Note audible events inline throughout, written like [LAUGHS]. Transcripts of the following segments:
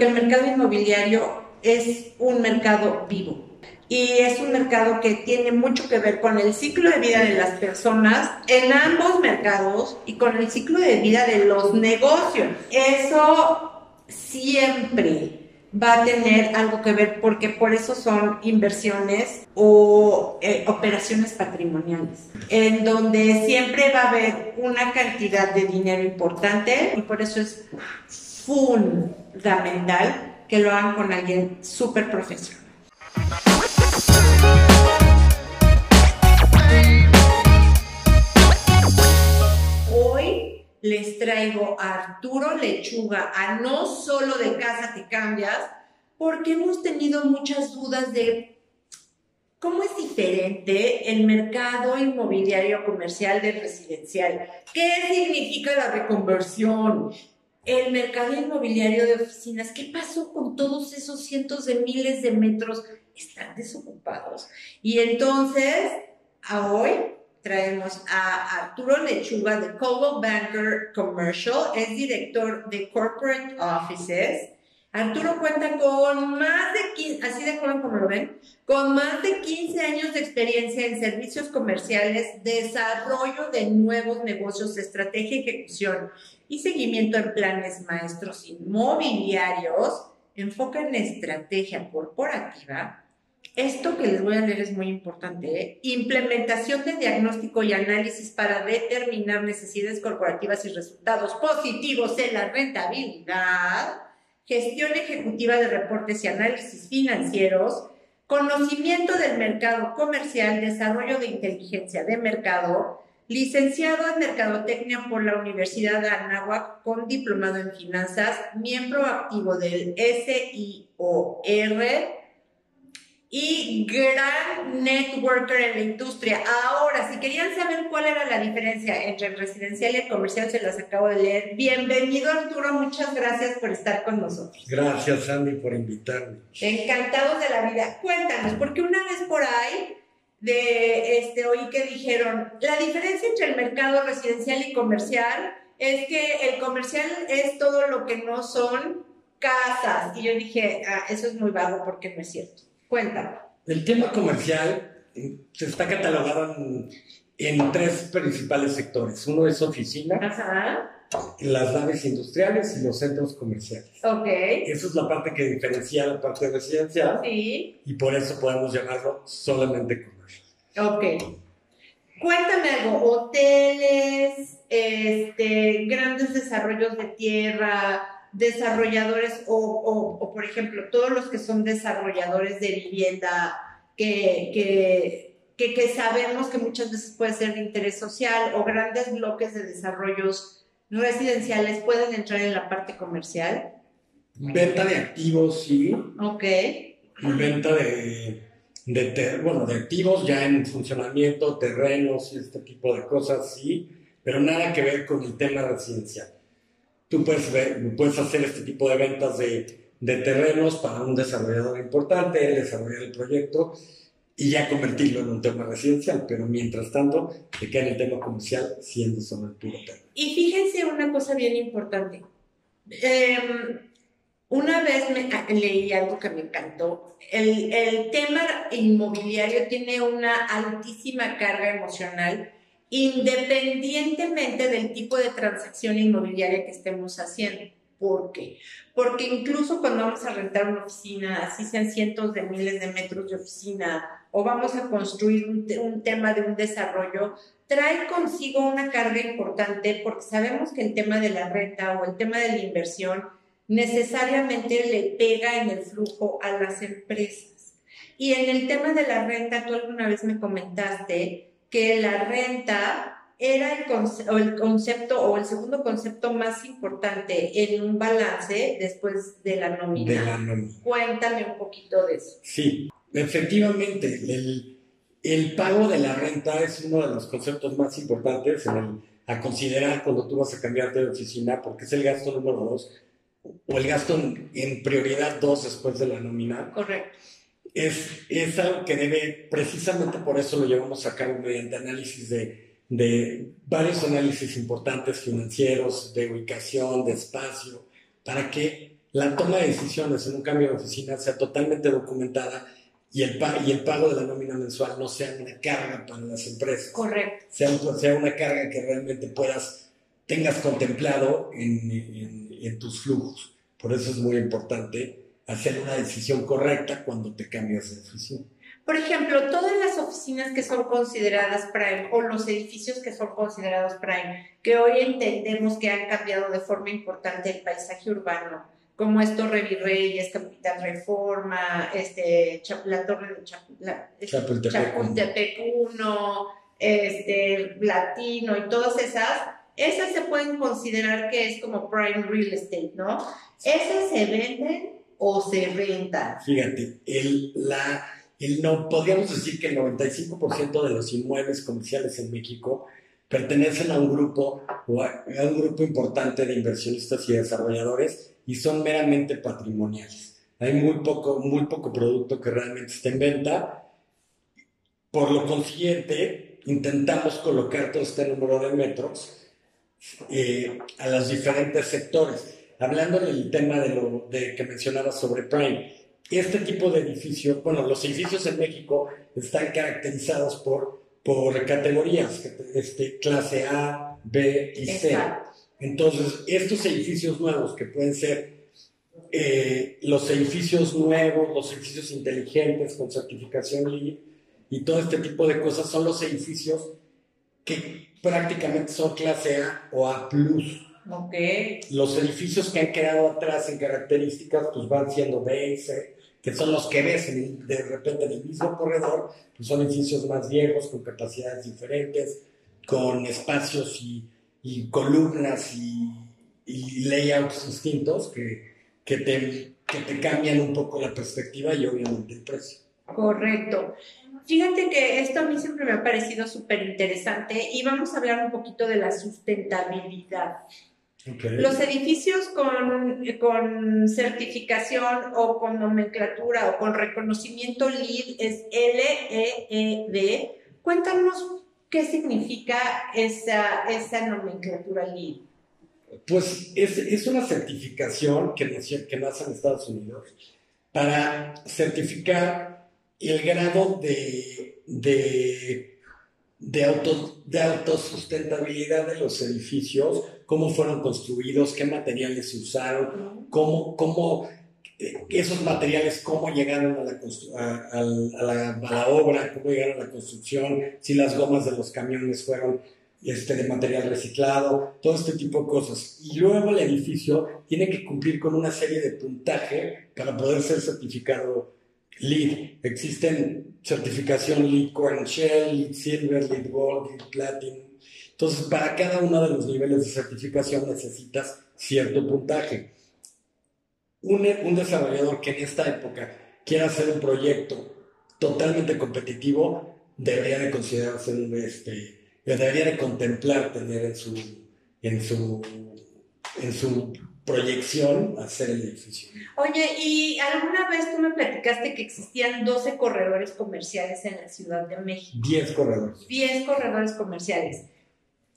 El mercado inmobiliario es un mercado vivo y es un mercado que tiene mucho que ver con el ciclo de vida de las personas en ambos mercados y con el ciclo de vida de los negocios. Eso siempre va a tener algo que ver porque por eso son inversiones o eh, operaciones patrimoniales, en donde siempre va a haber una cantidad de dinero importante y por eso es fundamental que lo hagan con alguien súper profesional. Hoy les traigo a Arturo Lechuga, a No Solo de Casa Te Cambias, porque hemos tenido muchas dudas de cómo es diferente el mercado inmobiliario comercial del residencial. ¿Qué significa la reconversión? El mercado inmobiliario de oficinas, ¿qué pasó con todos esos cientos de miles de metros? Están desocupados. Y entonces, hoy traemos a Arturo Lechuga de Cobo Banker Commercial, es director de Corporate Offices. Arturo cuenta con más de 15, así de joven como lo ven, con más de 15 años de experiencia en servicios comerciales, desarrollo de nuevos negocios, estrategia y ejecución y seguimiento en planes maestros inmobiliarios, enfoca en estrategia corporativa, esto que les voy a leer es muy importante. ¿eh? Implementación de diagnóstico y análisis para determinar necesidades corporativas y resultados positivos en la rentabilidad. Gestión ejecutiva de reportes y análisis financieros. Conocimiento del mercado comercial, desarrollo de inteligencia de mercado. Licenciado en Mercadotecnia por la Universidad de Anáhuac con diplomado en finanzas, miembro activo del SIOR y gran networker en la industria. Ahora, si querían saber cuál era la diferencia entre el residencial y el comercial, se las acabo de leer. Bienvenido Arturo, muchas gracias por estar con nosotros. Gracias Andy por invitarme. Encantados de la vida. Cuéntanos, porque una vez por ahí de este oí que dijeron, la diferencia entre el mercado residencial y comercial es que el comercial es todo lo que no son casas. Y yo dije, ah, eso es muy vago porque no es cierto. Cuéntame. El tema comercial eh, se está catalogado en, tres principales sectores. Uno es oficina, las naves industriales y los centros comerciales. Ok. Esa es la parte que diferencia la parte residencial. Sí. Y por eso podemos llamarlo solamente comercial. Ok. Cuéntame algo, hoteles, este, grandes desarrollos de tierra, desarrolladores o, por ejemplo, todos los que son desarrolladores de vivienda que, que, que, sabemos que muchas veces puede ser de interés social o grandes bloques de desarrollos residenciales pueden entrar en la parte comercial. Venta de activos, sí. Ok. Venta de, de, bueno, de activos ya en funcionamiento, terrenos y este tipo de cosas, sí, pero nada que ver con el tema residencial tú puedes, puedes hacer este tipo de ventas de, de terrenos para un desarrollador importante, desarrollar el proyecto y ya convertirlo en un tema residencial, pero mientras tanto te queda en el tema comercial siendo solo el puro tema. Y fíjense una cosa bien importante. Em, una vez me, leí algo que me encantó. El, el tema inmobiliario tiene una altísima carga emocional independientemente del tipo de transacción inmobiliaria que estemos haciendo. ¿Por qué? Porque incluso cuando vamos a rentar una oficina, así sean cientos de miles de metros de oficina, o vamos a construir un, tema de un desarrollo, trae consigo una carga importante porque sabemos que el tema de la renta o el tema de la inversión necesariamente le pega en el flujo a las empresas. Y en el tema de la renta, tú alguna vez me comentaste que la renta era el, concepto o el segundo concepto más importante en un balance después de la nómina. De la nómina. Cuéntame un poquito de eso. Sí, efectivamente, el, pago de la renta es uno de los conceptos más importantes a considerar cuando tú vas a cambiarte de oficina, porque es el gasto número dos, o el gasto en, en prioridad dos después de la nómina. Correcto es, es algo que debe, precisamente por eso lo llevamos a cabo mediante análisis de, de varios análisis importantes financieros, de ubicación, de espacio, para que la toma de decisiones en un cambio de oficina sea totalmente documentada y el, y el pago de la nómina mensual no sea una carga para las empresas. Correcto. Sea, sea una carga que realmente puedas, tengas contemplado en, en, tus flujos. Por eso es muy importante hacer una decisión correcta cuando te cambias de oficina. Por ejemplo, todas las oficinas que son consideradas Prime o los edificios que son considerados Prime, que hoy entendemos que han cambiado de forma importante el paisaje urbano, como es Torre Virreyes, Capital Reforma, este, la Torre de Chapultepec 1, este, Latino y todas esas, esas se pueden considerar que es como Prime Real Estate, ¿no? ¿Esas se venden o se rentan? Fíjate, el, la no, podríamos decir que el 95% de los inmuebles comerciales en México pertenecen a un grupo o a, un grupo importante de inversionistas y desarrolladores y son meramente patrimoniales. Hay muy poco, muy poco producto que realmente esté en venta. Por lo consiguiente, intentamos colocar todo este número de metros eh, a los diferentes sectores. Hablando del tema de lo de, que mencionaba sobre Prime, este tipo de edificios, bueno, los edificios en México están caracterizados por, por categorías, este, clase A, B y C. Entonces, estos edificios nuevos que pueden ser eh, los edificios nuevos, los edificios inteligentes con certificación LEED y todo este tipo de cosas son los edificios que prácticamente son clase A o A+. Okay. Los edificios que han quedado atrás en características pues van siendo B y C que son los que ves de repente en el mismo corredor, pues son edificios más viejos, con capacidades diferentes, con espacios y, columnas y, layouts distintos que, que, te, que te cambian un poco la perspectiva y obviamente el precio. Correcto. Fíjate que esto a mí siempre me ha parecido súper interesante y vamos a hablar un poquito de la sustentabilidad. Los edificios con, con, certificación o con nomenclatura o con reconocimiento LEED es LEED. Cuéntanos qué significa esa, esa nomenclatura LEED. Pues es, es una certificación que, que nace en Estados Unidos para certificar el grado de, de, de, auto, de autosustentabilidad de los edificios cómo fueron construidos, qué materiales se usaron, cómo, cómo eh, esos materiales, cómo llegaron a la, a, la, obra, cómo llegaron a la construcción, si las gomas de los camiones fueron este, de material reciclado, todo este tipo de cosas. Y luego el edificio tiene que cumplir con una serie de puntaje para poder ser certificado LEED. Existen certificación LEED Core Shell, LEED Silver, LEED Gold, LEED Platinum, entonces, para cada uno de los niveles de certificación necesitas cierto puntaje. Un, un desarrollador que en esta época quiera hacer un proyecto totalmente competitivo, debería de considerarse un, este, debería de contemplar tener en su, en su, en su proyección hacer el edificio. Oye, ¿y alguna vez tú me platicaste que existían 12 corredores comerciales en la Ciudad de México? 10 corredores. 10 corredores comerciales.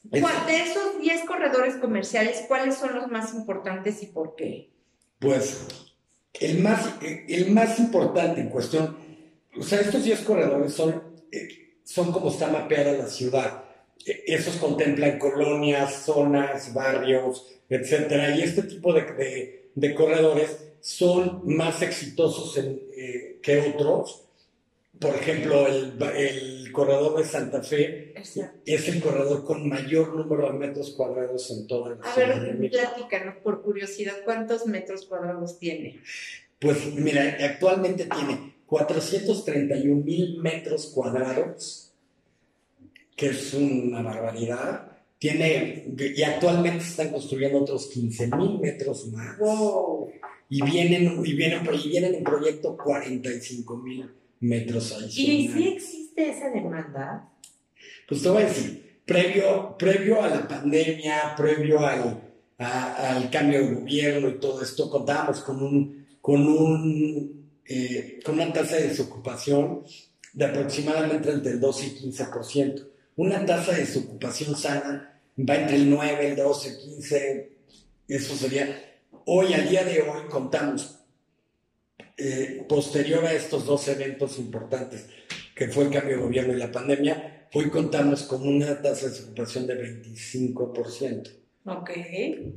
De esos 10 corredores comerciales, ¿cuáles son los más importantes y por qué? Pues el más, el más importante en cuestión, o sea, estos 10 corredores son, eh, son como está mapeada la ciudad. E, esos contemplan colonias, zonas, barrios, etc. Y este tipo de, de, corredores son más exitosos eh, que otros por ejemplo, el, corredor de Santa Fe es el corredor con mayor número de metros cuadrados en toda la ciudad. A ver, platícanos por curiosidad, ¿cuántos metros cuadrados tiene? Pues mira, actualmente tiene 431 mil metros cuadrados, que es una barbaridad. Tiene, y actualmente están construyendo otros 15 mil metros más. Y vienen, y vienen, y vienen en proyecto 45 mil metros ¿Y si existe esa demanda? Pues te voy a decir, previo, previo a la pandemia, previo al, al cambio de gobierno y todo esto, contábamos con, un, con, un, eh, con una tasa de desocupación de aproximadamente entre el 12 y 15%. Una tasa de desocupación sana va entre el 9, el 12, 15, eso sería hoy, al día de hoy, contamos, eh, posterior a estos dos eventos importantes, que fue el cambio de gobierno y la pandemia, hoy contamos con una tasa de ocupación de 25%. Ok.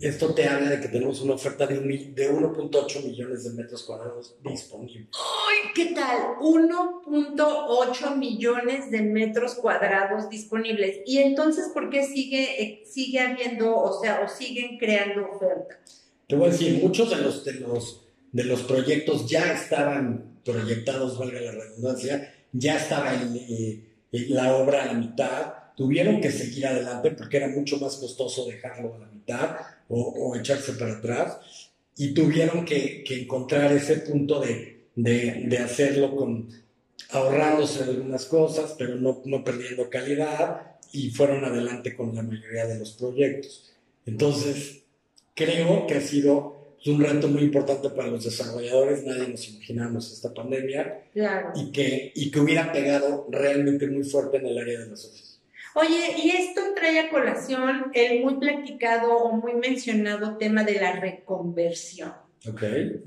Esto te habla de que tenemos una oferta de, de 1.8 millones de metros cuadrados disponibles. Ay, ¿qué tal? 1.8 millones de metros cuadrados disponibles. Y entonces, ¿por qué sigue, eh, sigue habiendo, o sea, o siguen creando oferta? Te voy a decir, muchos de los, de los, de los proyectos ya estaban proyectados, valga la redundancia, ya estaba eh, la obra a la mitad, tuvieron que seguir adelante porque era mucho más costoso dejarlo a la mitad o, echarse para atrás y tuvieron que, que encontrar ese punto de, de, de hacerlo con ahorrándose algunas cosas, pero no, no perdiendo calidad y fueron adelante con la mayoría de los proyectos. Entonces, creo que ha sido un reto muy importante para los desarrolladores, nadie nos imaginamos esta pandemia Claro. y que, y que hubiera pegado realmente muy fuerte en el área de las oficinas. Oye, y esto trae a colación el muy platicado o muy mencionado tema de la reconversión. ¿Ok?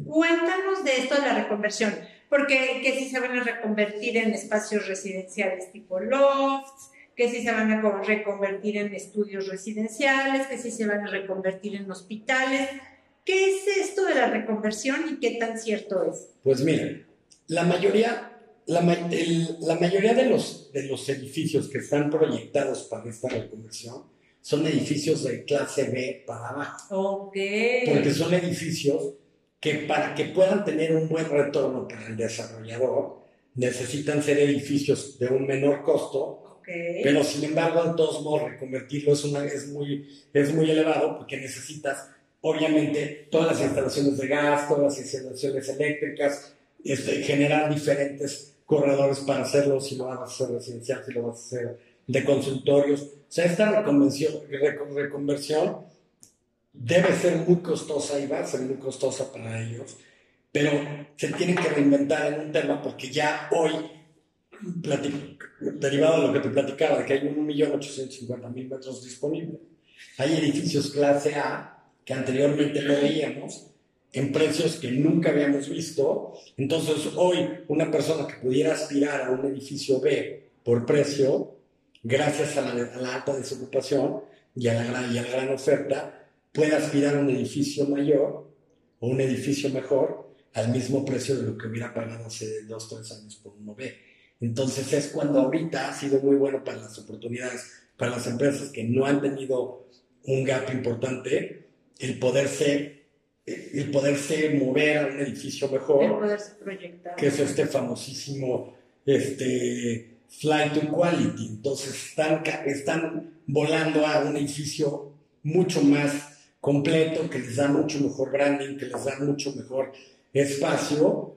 Cuéntanos de esto de la reconversión, porque que si se van a reconvertir en espacios residenciales tipo lofts, que si se van a co- reconvertir en estudios residenciales, que si se van a reconvertir en hospitales. ¿Qué es esto de la reconversión y qué tan cierto es? Pues miren, la mayoría, la, el- la mayoría de, los, de los edificios que están proyectados para esta reconversión son edificios de clase B para abajo. Ok. porque son edificios que para que puedan tener un buen retorno para el desarrollador necesitan ser edificios de un menor costo, pero sin embargo de todos modos reconvertirlo es, una, es, muy, es muy elevado porque necesitas obviamente todas las instalaciones de gas, todas las instalaciones eléctricas, este, generar diferentes corredores para hacerlo, si lo vas a hacer residencial, si lo vas a hacer de consultorios. O sea, esta reconversión, recon- reconversión debe ser muy costosa y va a ser muy costosa para ellos, pero se tienen que reinventar en un tema porque ya hoy, derivado de lo que te platicaba, de que hay 1.850.000 metros disponibles, hay edificios clase A que anteriormente no veíamos en precios que nunca habíamos visto. Entonces hoy una persona que pudiera aspirar a un edificio B por precio, gracias a la, a la alta desocupación y a la, y a la gran oferta, puede aspirar a un edificio mayor o un edificio mejor al mismo precio de lo que hubiera pagado hace dos, tres años por uno B. Entonces es cuando ahorita ha sido muy bueno para las oportunidades, para las empresas que no han tenido un gap importante, el poderse, el poderse mover a un edificio El mejor, poderse proyectar. que es este famosísimo este, flight to quality. Entonces están, están volando a un edificio mucho más completo, que les da mucho mejor branding, que les da mucho mejor espacio.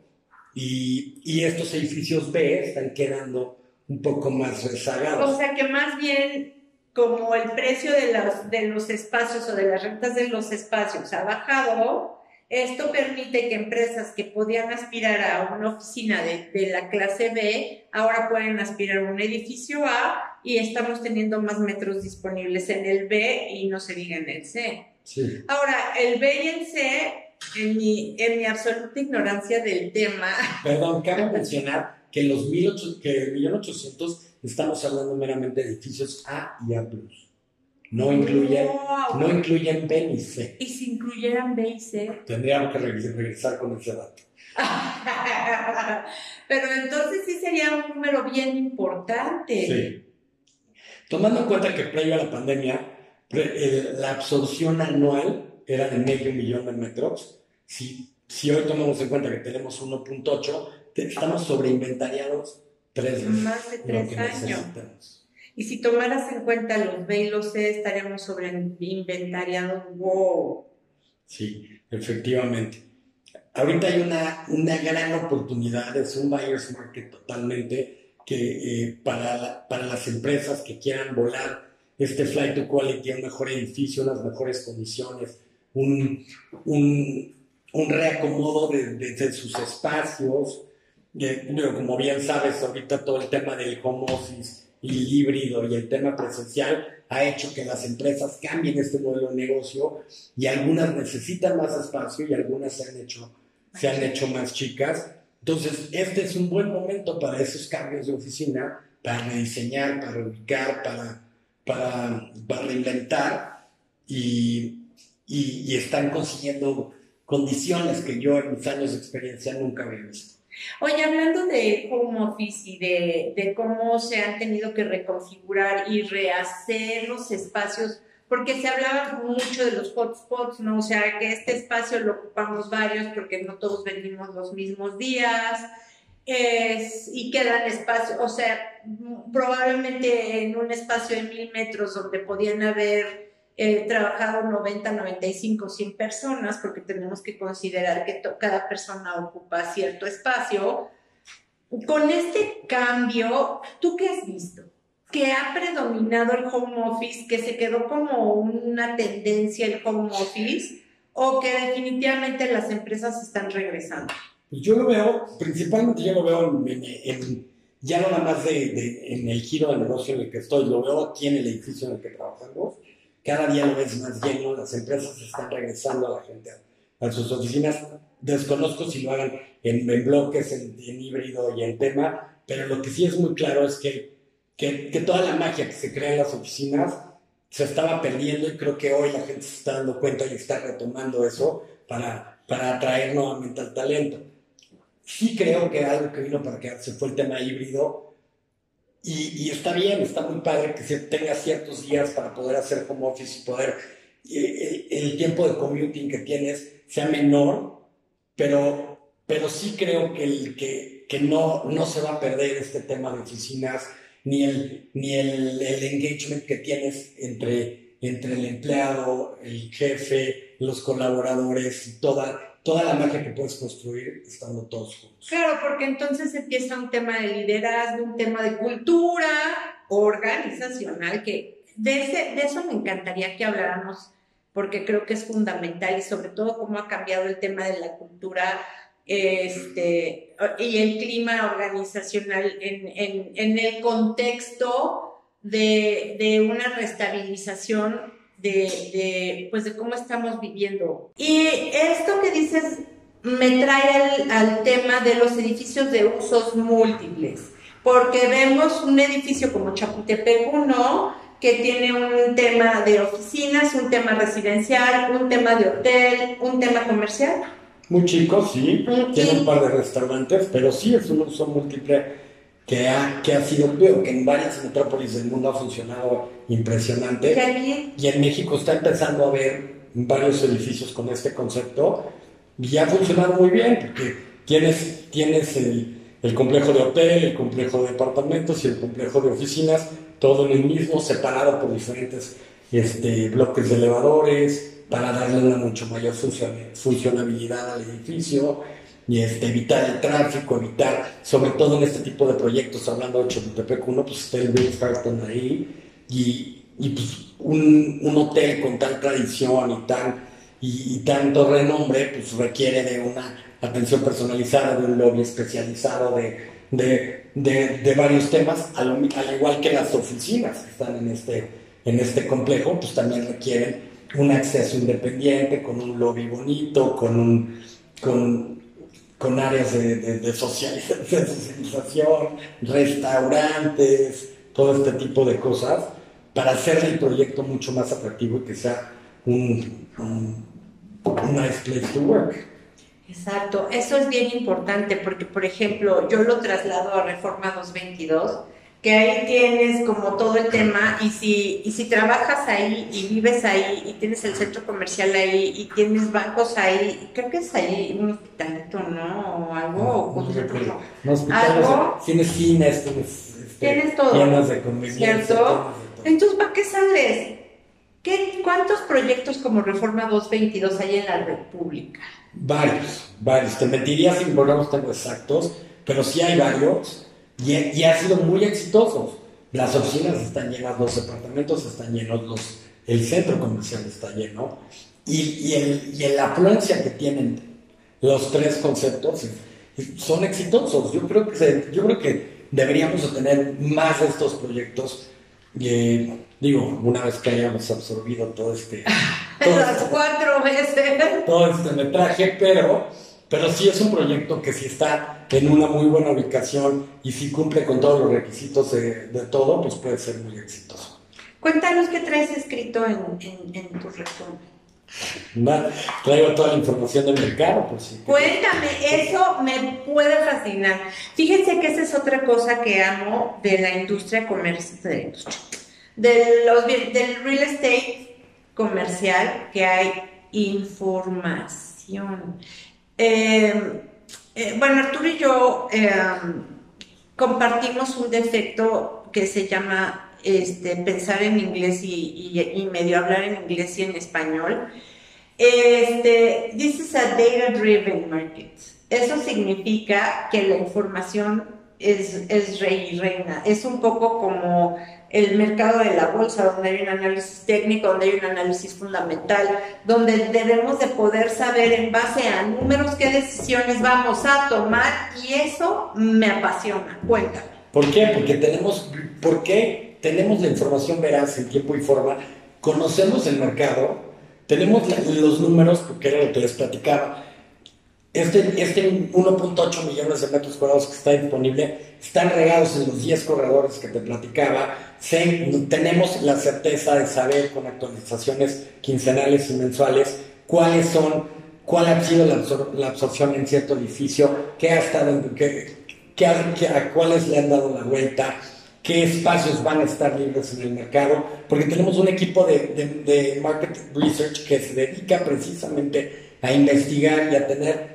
Y, y estos edificios B están quedando un poco más O rezagados. sea que más bien como el precio de los, de los espacios o de las rentas de los espacios ha bajado, esto permite que empresas que podían aspirar a una oficina de, de la clase B, ahora pueden aspirar a un edificio A y estamos teniendo más metros disponibles en el B y no se diga en el C. Sí. Ahora, el B y el C, en mi, en mi absoluta ignorancia del tema, Perdón, cabe mencionar que los 1800, que el 1800 estamos hablando meramente de edificios A y A+. No incluyen, ¡Wow! no incluyen B ni C. y si incluyeran B y C, Tendríamos que re- regresar con ese dato. [LAUGHS] Pero entonces sí sería un número bien importante. Sí. Tomando en cuenta que previo a la pandemia, eh, la absorción anual era de medio millón de metros. Si, si hoy tomamos en cuenta que tenemos 1.8, te- estamos sobreinventariados tres Más de tres años. Y si tomaras en cuenta los B y los C, estaríamos sobre inventariados. Wow. Sí, efectivamente. Ahorita hay una, una gran oportunidad, es un buyer's market totalmente, que eh, para, la- para las empresas que quieran volar este flight to quality, un mejor edificio, unas mejores condiciones, un, un, un reacomodo de, de- de sus espacios. Como bien sabes, ahorita todo el tema del home office y híbrido y el tema presencial ha hecho que las empresas cambien este modelo de negocio y algunas necesitan más espacio y algunas se han hecho, se han hecho más chicas. Entonces, este es un buen momento para esos cambios de oficina, para rediseñar, para ubicar, para, para, para reinventar y, y, están consiguiendo condiciones que yo en mis años de experiencia nunca había visto. Oye, hablando de home office y de, de, cómo se han tenido que reconfigurar y rehacer los espacios, porque se hablaba mucho de los hotspots, ¿no? O sea, que este espacio lo ocupamos varios porque no todos venimos los mismos días. Es, y quedan espacios, o sea, probablemente en un espacio de mil metros donde podían haber he trabajado 90, 95, 100 personas, porque tenemos que considerar que cada persona ocupa cierto espacio. Con este cambio, ¿tú qué has visto? ¿Que ha predominado el home office, que se quedó como una tendencia el home office, o que definitivamente las empresas están regresando? Pues yo lo veo, principalmente yo lo veo en, ya no nada más de, en el giro de negocio en el que estoy, lo veo aquí en el edificio en el que trabajamos cada día lo ves más lleno, las empresas están regresando a la gente a, sus oficinas. Desconozco si lo hagan en, bloques, en, híbrido y en tema, pero lo que sí es muy claro es que, que, que, toda la magia que se crea en las oficinas se estaba perdiendo y creo que hoy la gente se está dando cuenta y está retomando eso para, para atraer nuevamente al talento. Sí creo que algo que vino para quedarse fue el tema híbrido y, está bien, está muy padre que se tenga ciertos días para poder hacer home office y poder, eh, el, tiempo de commuting que tienes sea menor, pero, pero sí creo que, que, que no, no se va a perder este tema de oficinas, ni el, ni el, el engagement que tienes entre, entre el empleado, el jefe, los colaboradores y toda, toda la magia que puedes construir estando todos juntos. Claro, porque entonces empieza un tema de liderazgo, un tema de cultura organizacional, que de, ese, de eso me encantaría que habláramos, porque creo que es fundamental y sobre todo cómo ha cambiado el tema de la cultura este, y el clima organizacional en, en, en el contexto de, de una restabilización de, pues de cómo estamos viviendo. Y esto que dices me trae al, tema de los edificios de usos múltiples, porque vemos un edificio como Chapultepec 1 que tiene un tema de oficinas, un tema residencial, un tema de hotel, un tema comercial. Muy chico, sí, tiene un par de restaurantes, pero sí es un uso múltiple que ha, que ha sido, que en varias metrópolis del mundo ha funcionado impresionante. Y en México está empezando a ver varios edificios con este concepto y ha funcionado muy bien porque tienes, tienes el, el complejo de hotel, el complejo de departamentos y el complejo de oficinas, todo en el mismo, separado por diferentes este, bloques de elevadores para darle una mucho mayor funcionabilidad al edificio y este, evitar el tráfico, evitar, sobre todo en este tipo de proyectos, hablando de Chapultepec 1, pues está el Ritz Carlton ahí, y, y pues un, un, hotel con tal tradición y tan, y, tanto renombre, pues requiere de una atención personalizada, de un lobby especializado, de, de, de, varios temas, al, al, igual que las oficinas que están en este, en este complejo, pues también requieren un acceso independiente, con un lobby bonito, con un... Con, con áreas [LAUGHS] de, socialización, restaurantes, todo este tipo de cosas, para hacer el proyecto mucho más atractivo y que sea un, un, nice place to work. Exacto, eso es bien importante porque, por ejemplo, yo lo traslado a Reforma 222 que ahí tienes como todo el tema y si, y si trabajas ahí y vives ahí y tienes el centro comercial ahí y tienes bancos ahí, creo que es ahí un hospitalito, ¿no? O algo. No, no, ¿Algo? tienes cines, tienes, este, tienes todo. Tienes de. ¿Cierto? Entonces, ¿para qué sales? ¿Qué, ¿Cuántos proyectos como Reforma 222 hay en la República? Varios, varios. Te mentiría si los tengo exactos, pero sí hay varios y, ha sido muy exitoso. Las oficinas están llenas, los departamentos están llenos, los, el centro comercial está lleno. Y, y, el, y la afluencia que tienen los tres conceptos son exitosos. Yo creo que, yo creo que deberíamos de tener más de estos proyectos. Eh, digo, una vez que hayamos absorbido todo este... [LAUGHS] Todo Las este- cuatro veces. todo este metraje, pero, pero sí es un proyecto que si está en una muy buena ubicación y si cumple con todos los requisitos de, de todo, pues puede ser muy exitoso. Cuéntanos qué traes escrito en, en, en tu resumen. Traigo toda la información del mercado, por si. Cuéntame, eso me puede fascinar. Fíjense que esa es otra cosa que amo de la industria comercial, de los, del real estate comercial, que hay información. Eh, eh, bueno, Arturo y yo eh, compartimos un defecto que se llama este, pensar en inglés y, y- y medio hablar en inglés y en español. Este, this is a data-driven market. Eso significa que la información es, es rey y reina. Es un poco como el mercado de la bolsa, donde hay un análisis técnico, donde hay un análisis fundamental, donde debemos de poder saber en base a números qué decisiones vamos a tomar y eso me apasiona. Cuéntame. ¿Por qué? Porque tenemos, ¿por qué? tenemos la información veraz en tiempo y forma, conocemos el mercado, tenemos los números, porque era lo que les platicaba. Este, este 1.8 millones de metros cuadrados que está disponible están regados en los 10 corredores que te platicaba. Tenemos la certeza de saber con actualizaciones quincenales y mensuales cuáles son, cuál ha sido la, absor- la absorción en cierto edificio, qué ha estado, a cuáles le han dado la vuelta, qué espacios van a estar libres en el mercado, porque tenemos un equipo de, market research que se dedica precisamente a investigar y a tener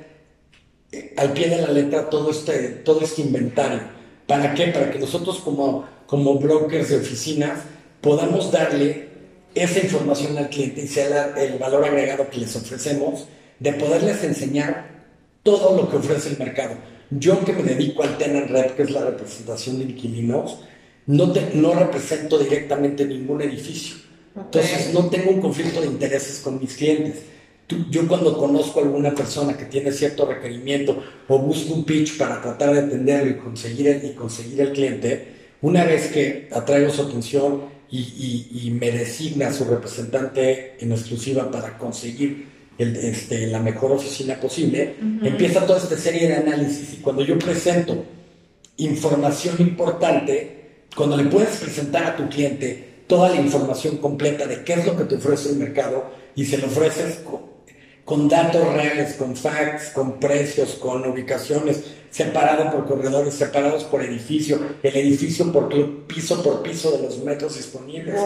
al pie de la letra todo este, todo este inventario. ¿Para qué? Para que nosotros como, como brokers de oficinas podamos darle esa información al cliente y sea la- el valor agregado que les ofrecemos, de poderles enseñar todo lo que ofrece el mercado. Yo que me dedico al tenant rep, que es la representación de inquilinos, no, te- no represento directamente ningún edificio. Entonces no tengo un conflicto de intereses con mis clientes. Tú- yo cuando conozco a alguna persona que tiene cierto requerimiento o busco un pitch para tratar de atenderlo y conseguir el, y conseguir el cliente, una vez que atraigo su atención y, y- y me designa su representante en exclusiva para conseguir el- este, la mejor oficina posible, empieza toda esta serie de análisis. Y cuando yo presento información importante, cuando le puedes presentar a tu cliente toda la información completa de qué es lo que te ofrece el mercado y se lo ofreces con, datos reales, con facts, con precios, con ubicaciones, separado por corredores, separados por edificio, el edificio por piso por piso de los metros disponibles.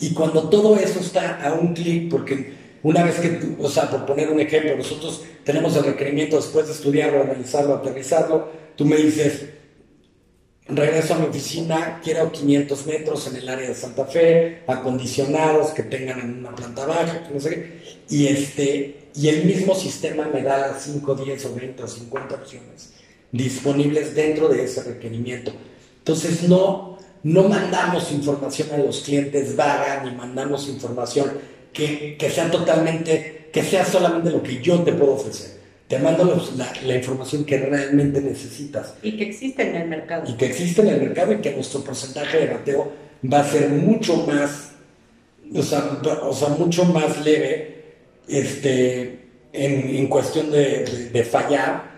Y cuando todo eso está a un clic, porque una vez que, o sea, por poner un ejemplo, nosotros tenemos el requerimiento después de estudiarlo, analizarlo, aterrizarlo, tú me dices, regreso a mi oficina, quiero 500 metros en el área de Santa Fe, acondicionados, que tengan en una planta baja, que no sé qué, y, este, y el mismo sistema me da 5, 10 o 20 o 50 opciones disponibles dentro de ese requerimiento. Entonces no, no mandamos información a los clientes vaga, ni mandamos información que, que sea totalmente, que sea solamente lo que yo te puedo ofrecer. Te mando los- la, la información que realmente necesitas Y que existe en el mercado. y que existe en el mercado y que nuestro porcentaje de bateo va a ser mucho más, o sea, o sea, mucho más leve este, en, cuestión de, fallar,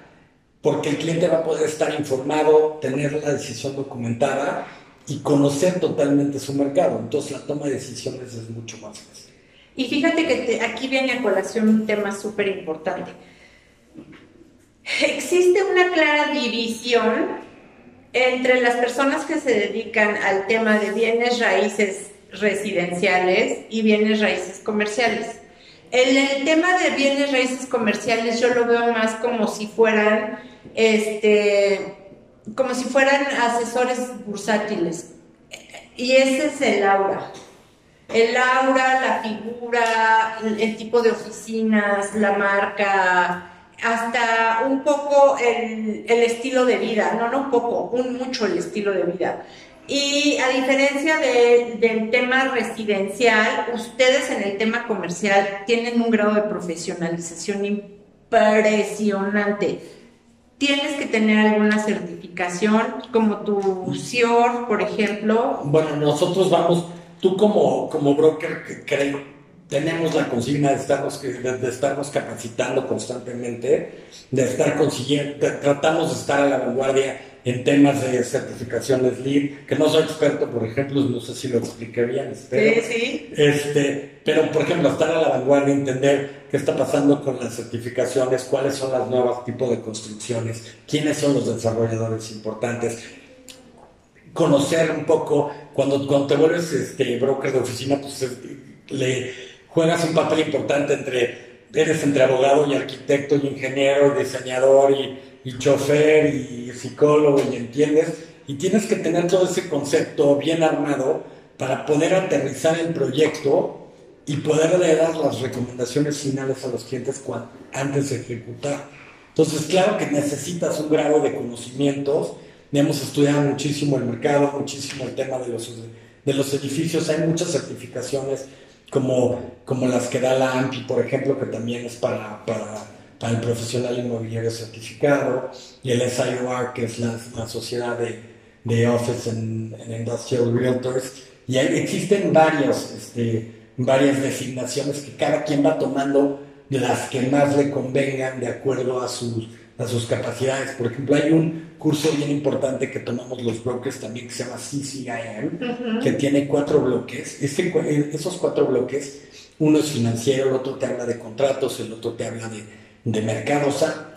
porque el cliente va a poder estar informado, tener la decisión documentada y conocer totalmente su mercado. Entonces la toma de decisiones es mucho más fácil. Y fíjate que aquí viene a colación un tema súper importante. Existe una clara división entre las personas que se dedican al tema de bienes raíces residenciales y bienes raíces comerciales. En el tema de bienes raíces comerciales yo lo veo más como si fueran, este, como si fueran asesores bursátiles. Y ese es el aura el aura, la figura, el, el tipo de oficinas, la marca, hasta un poco el, el estilo de vida, no, no un poco, un mucho el estilo de vida. Y a diferencia de- del tema residencial, ustedes en el tema comercial tienen un grado de profesionalización impresionante. tienes que tener alguna certificación, como tu CIOR, por ejemplo. Bueno, nosotros vamos, tú como, como broker que cree, tenemos la consigna de estarnos, de, estarnos capacitando constantemente, de estar consiguiendo, tratamos de estar a la vanguardia en temas de certificaciones LEED, que no soy experto, por ejemplo, no sé si lo expliqué bien. Pero, sí, sí. Este, pero, por ejemplo, estar a la vanguardia, entender qué está pasando con las certificaciones, cuáles son las nuevas tipos de construcciones, quiénes son los desarrolladores importantes, conocer un poco, cuando, cuando te vuelves este, broker de oficina, pues le juegas un papel importante entre, eres entre abogado y arquitecto y ingeniero y diseñador y y chofer y psicólogo y entiendes, y tienes que tener todo ese concepto bien armado para poder aterrizar el proyecto y poder dar las recomendaciones finales a los clientes antes de ejecutar. Entonces, claro que necesitas un grado de conocimientos. Hemos estudiado muchísimo el mercado, muchísimo el tema de los, de los edificios. Hay muchas certificaciones como, como las que da la AMPI, por ejemplo, que también es para, para para el profesional inmobiliario certificado, y el SIOR, que es la, sociedad de, de Office and, Industrial Realtors, y existen varios, este, varias designaciones que cada quien va tomando las que más le convengan de acuerdo a sus, a sus capacidades. Por ejemplo, hay un curso bien importante que tomamos los brokers también que se llama CCIM, que tiene cuatro bloques. Este, esos cuatro bloques, uno es financiero, el otro te habla de contratos, el otro te habla de de mercado. O sea,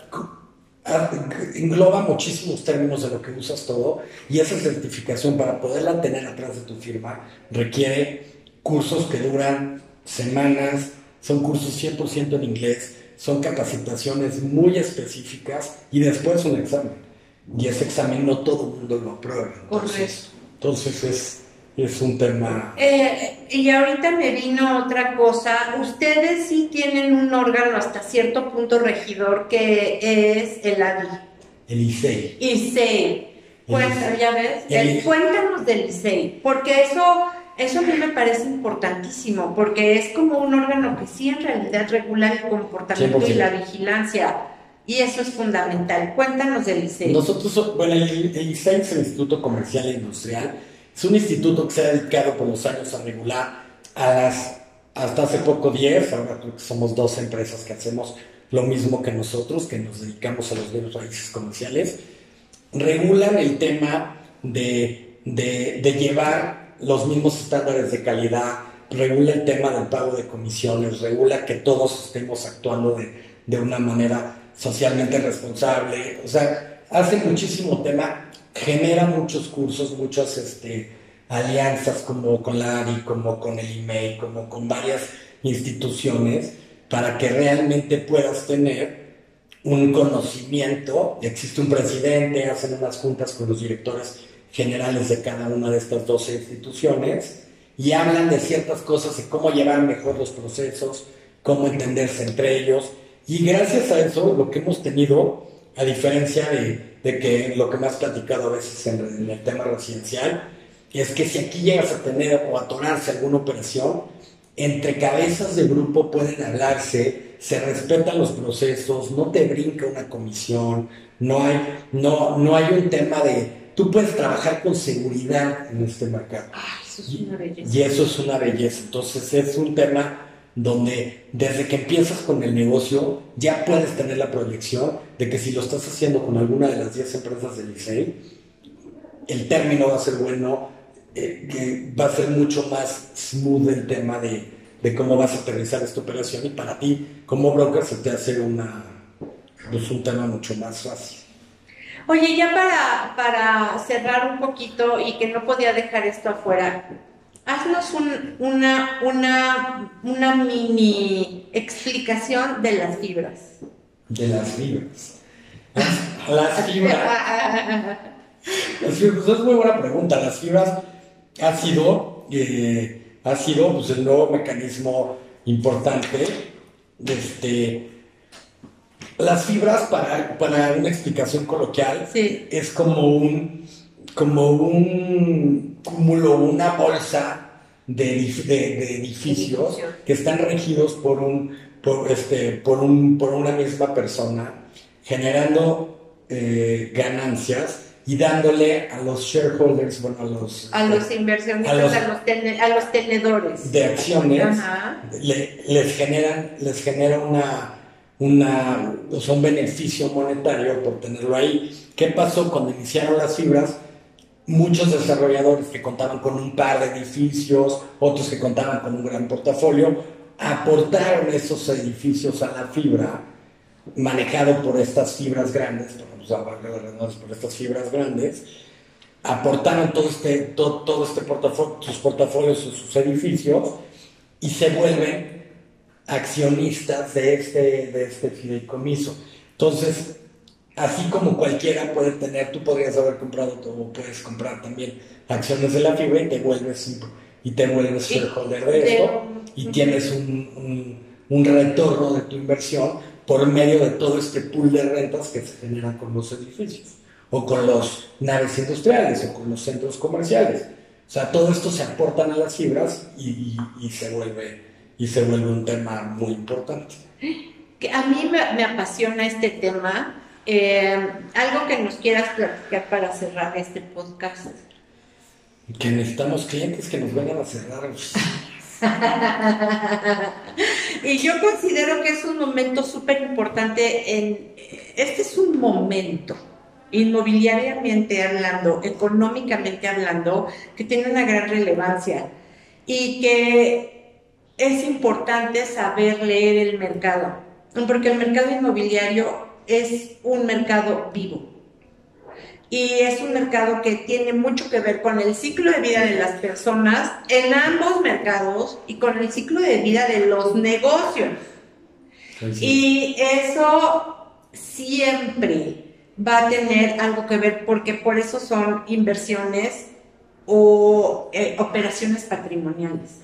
engloba muchísimos términos de lo que usas todo y esa certificación para poderla tener atrás de tu firma requiere cursos que duran semanas, son cursos 100% en inglés, son capacitaciones muy específicas y después un examen. Y ese examen no todo el mundo lo aprueba. Entonces, entonces es es un tema. Eh, y ahorita me vino otra cosa. Ustedes sí tienen un órgano hasta cierto punto regidor que es el ADI. El ICEI. ICEI. Cuéntanos, ya ves. cuéntanos del ICEI, porque eso, eso a mí me parece importantísimo, porque es como un órgano que sí en realidad regula el comportamiento y la vigilancia. Y eso es fundamental. Cuéntanos del ICEI. Nosotros, bueno, el, el ICEI es el Instituto Comercial e Industrial es un instituto que se ha dedicado por los años a regular a las, hasta hace poco 10, ahora creo que somos dos empresas que hacemos lo mismo que nosotros, que nos dedicamos a los bienes raíces comerciales, regulan el tema de, llevar los mismos estándares de calidad, regula el tema del pago de comisiones, regula que todos estemos actuando de, de una manera socialmente responsable, o sea, hace muchísimo tema genera muchos cursos, muchas este, alianzas como con la ARI, como con el IMEI, como con varias instituciones, para que realmente puedas tener un conocimiento. Existe un presidente, hacen unas juntas con los directores generales de cada una de estas 12 instituciones y hablan de ciertas cosas, de cómo llevar mejor los procesos, cómo entenderse entre ellos. Y gracias a eso, lo que hemos tenido, a diferencia de de que lo que me has platicado a veces en, el tema residencial, es que si aquí llegas a tener o atorarse alguna operación, entre cabezas de grupo pueden hablarse, se respetan los procesos, no te brinca una comisión, no hay, no, no hay un tema de, tú puedes trabajar con seguridad en este mercado. eso es una belleza. Y eso es una belleza. Entonces es un tema donde desde que empiezas con el negocio ya puedes tener la proyección de que si lo estás haciendo con alguna de las 10 empresas del ICEI, el término va a ser bueno, eh, va a ser mucho más smooth el tema de, cómo vas a aterrizar esta operación y para ti como broker se te hace una, pues un tema mucho más fácil. Oye, ya para, para cerrar un poquito y que no podía dejar esto afuera, haznos una, una, una mini explicación de las fibras. De las fibras. Las fibras. Las fibras, es muy buena pregunta. Las fibras ha sido, eh, ha sido pues, el nuevo mecanismo importante. Este, las fibras, para, para una explicación coloquial, es como un, como un cúmulo, una bolsa de, edificios que están regidos por, un, por, este, por, un, por una misma persona, generando eh, ganancias y dándole a los shareholders, bueno, a los, a los inversionistas, a los, a los, tenedores de acciones, les generan, les genera una, una, un beneficio monetario por tenerlo ahí. ¿Qué pasó cuando iniciaron las fibras? Muchos desarrolladores que contaban con un par de edificios, otros que contaban con un gran portafolio, aportaron esos edificios a la fibra, manejado por estas fibras grandes, por estas fibras grandes, aportaron todo este, todo, todo este portafolio, sus portafolios, sus, edificios, y se vuelven accionistas de este, de este fideicomiso. Entonces, así como cualquiera puede tener, tú podrías haber comprado o puedes comprar también acciones de la fibra y te vuelves, y te vuelves shareholder de esto y tienes un, un retorno de tu inversión por medio de todo este pool de rentas que se generan con los edificios, o con los naves industriales, o con los centros comerciales. O sea, todo esto se aportan a las fibras y, se, vuelve, y se vuelve un tema muy importante. Que a mí me, apasiona este tema. Eh, algo que nos quieras platicar para cerrar este podcast. Que necesitamos clientes que nos vengan a cerrar. [LAUGHS] y yo considero que es un momento súper importante en, este es un momento, inmobiliariamente hablando, económicamente hablando, que tiene una gran relevancia y que es importante saber leer el mercado, porque el mercado inmobiliario es un mercado vivo. Y es un mercado que tiene mucho que ver con el ciclo de vida de las personas en ambos mercados y con el ciclo de vida de los negocios. Y eso siempre va a tener algo que ver porque por eso son inversiones o eh, operaciones patrimoniales,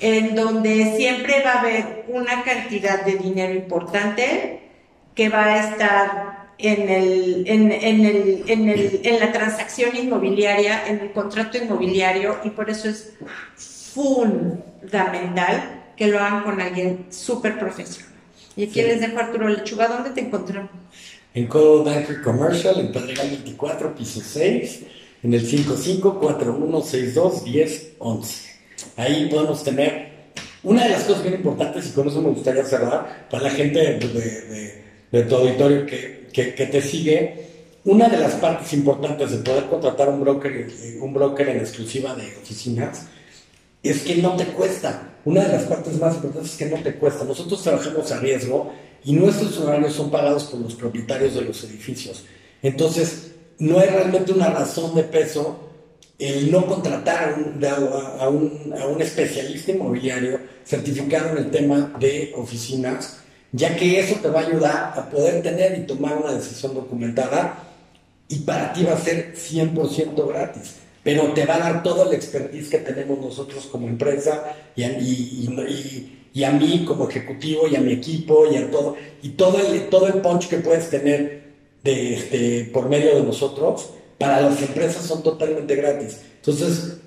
en donde siempre va a haber una cantidad de dinero importante que va a estar en, el, en, el, en, el, en la transacción inmobiliaria, en el contrato inmobiliario, y por eso es fundamental que lo hagan con alguien súper profesional. Y aquí les dejo Arturo Lechuga, ¿dónde te encontramos? En Codo Banker Commercial, en Pedregal 24, piso 6, en el 5541621011. Ahí podemos tener una de las cosas bien importantes, y con eso me gustaría cerrar, para la gente de, de, de tu auditorio que que, te sigue, una de las partes importantes de poder contratar un broker, un broker en exclusiva de oficinas es que no te cuesta. Una de las partes más importantes es que no te cuesta. Nosotros trabajamos a riesgo y nuestros horarios son pagados por los propietarios de los edificios. Entonces, no hay realmente una razón de peso el no contratar a un, a un especialista inmobiliario certificado en el tema de oficinas ya que eso te va a ayudar a poder tener y tomar una decisión documentada y para ti va a ser 100% gratis, pero te va a dar todo el expertise que tenemos nosotros como empresa y a, y, a mí como ejecutivo y a mi equipo y a todo, y todo el, todo el punch que puedes tener de, este, por medio de nosotros, para las empresas son totalmente gratis. Entonces,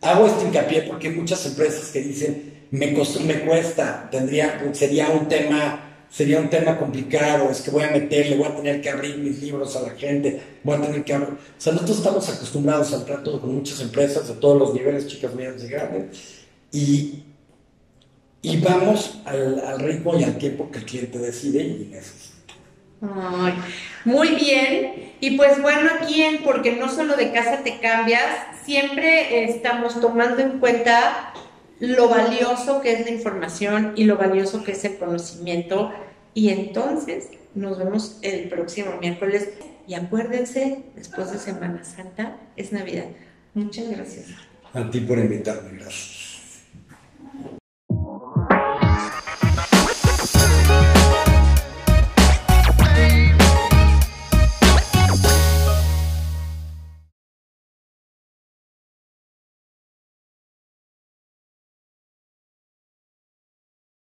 hago este hincapié porque hay muchas empresas que dicen, me, me cuesta, tendría, sería un tema sería un tema complicado, es que voy a meterle, voy a tener que abrir mis libros a la gente, voy a tener que abrir... O sea, nosotros estamos acostumbrados al trato con muchas empresas de todos los niveles, chicas, medianas y grandes, y, y vamos al, ritmo y al tiempo que el cliente decide y necesita. muy bien, y pues bueno, aquí en Porque no solo de casa te cambias, siempre estamos tomando en cuenta lo valioso que es la información y lo valioso que es el conocimiento. Y entonces nos vemos el próximo miércoles. Y acuérdense, después de Semana Santa es Navidad. Muchas gracias. A ti por invitarme, gracias.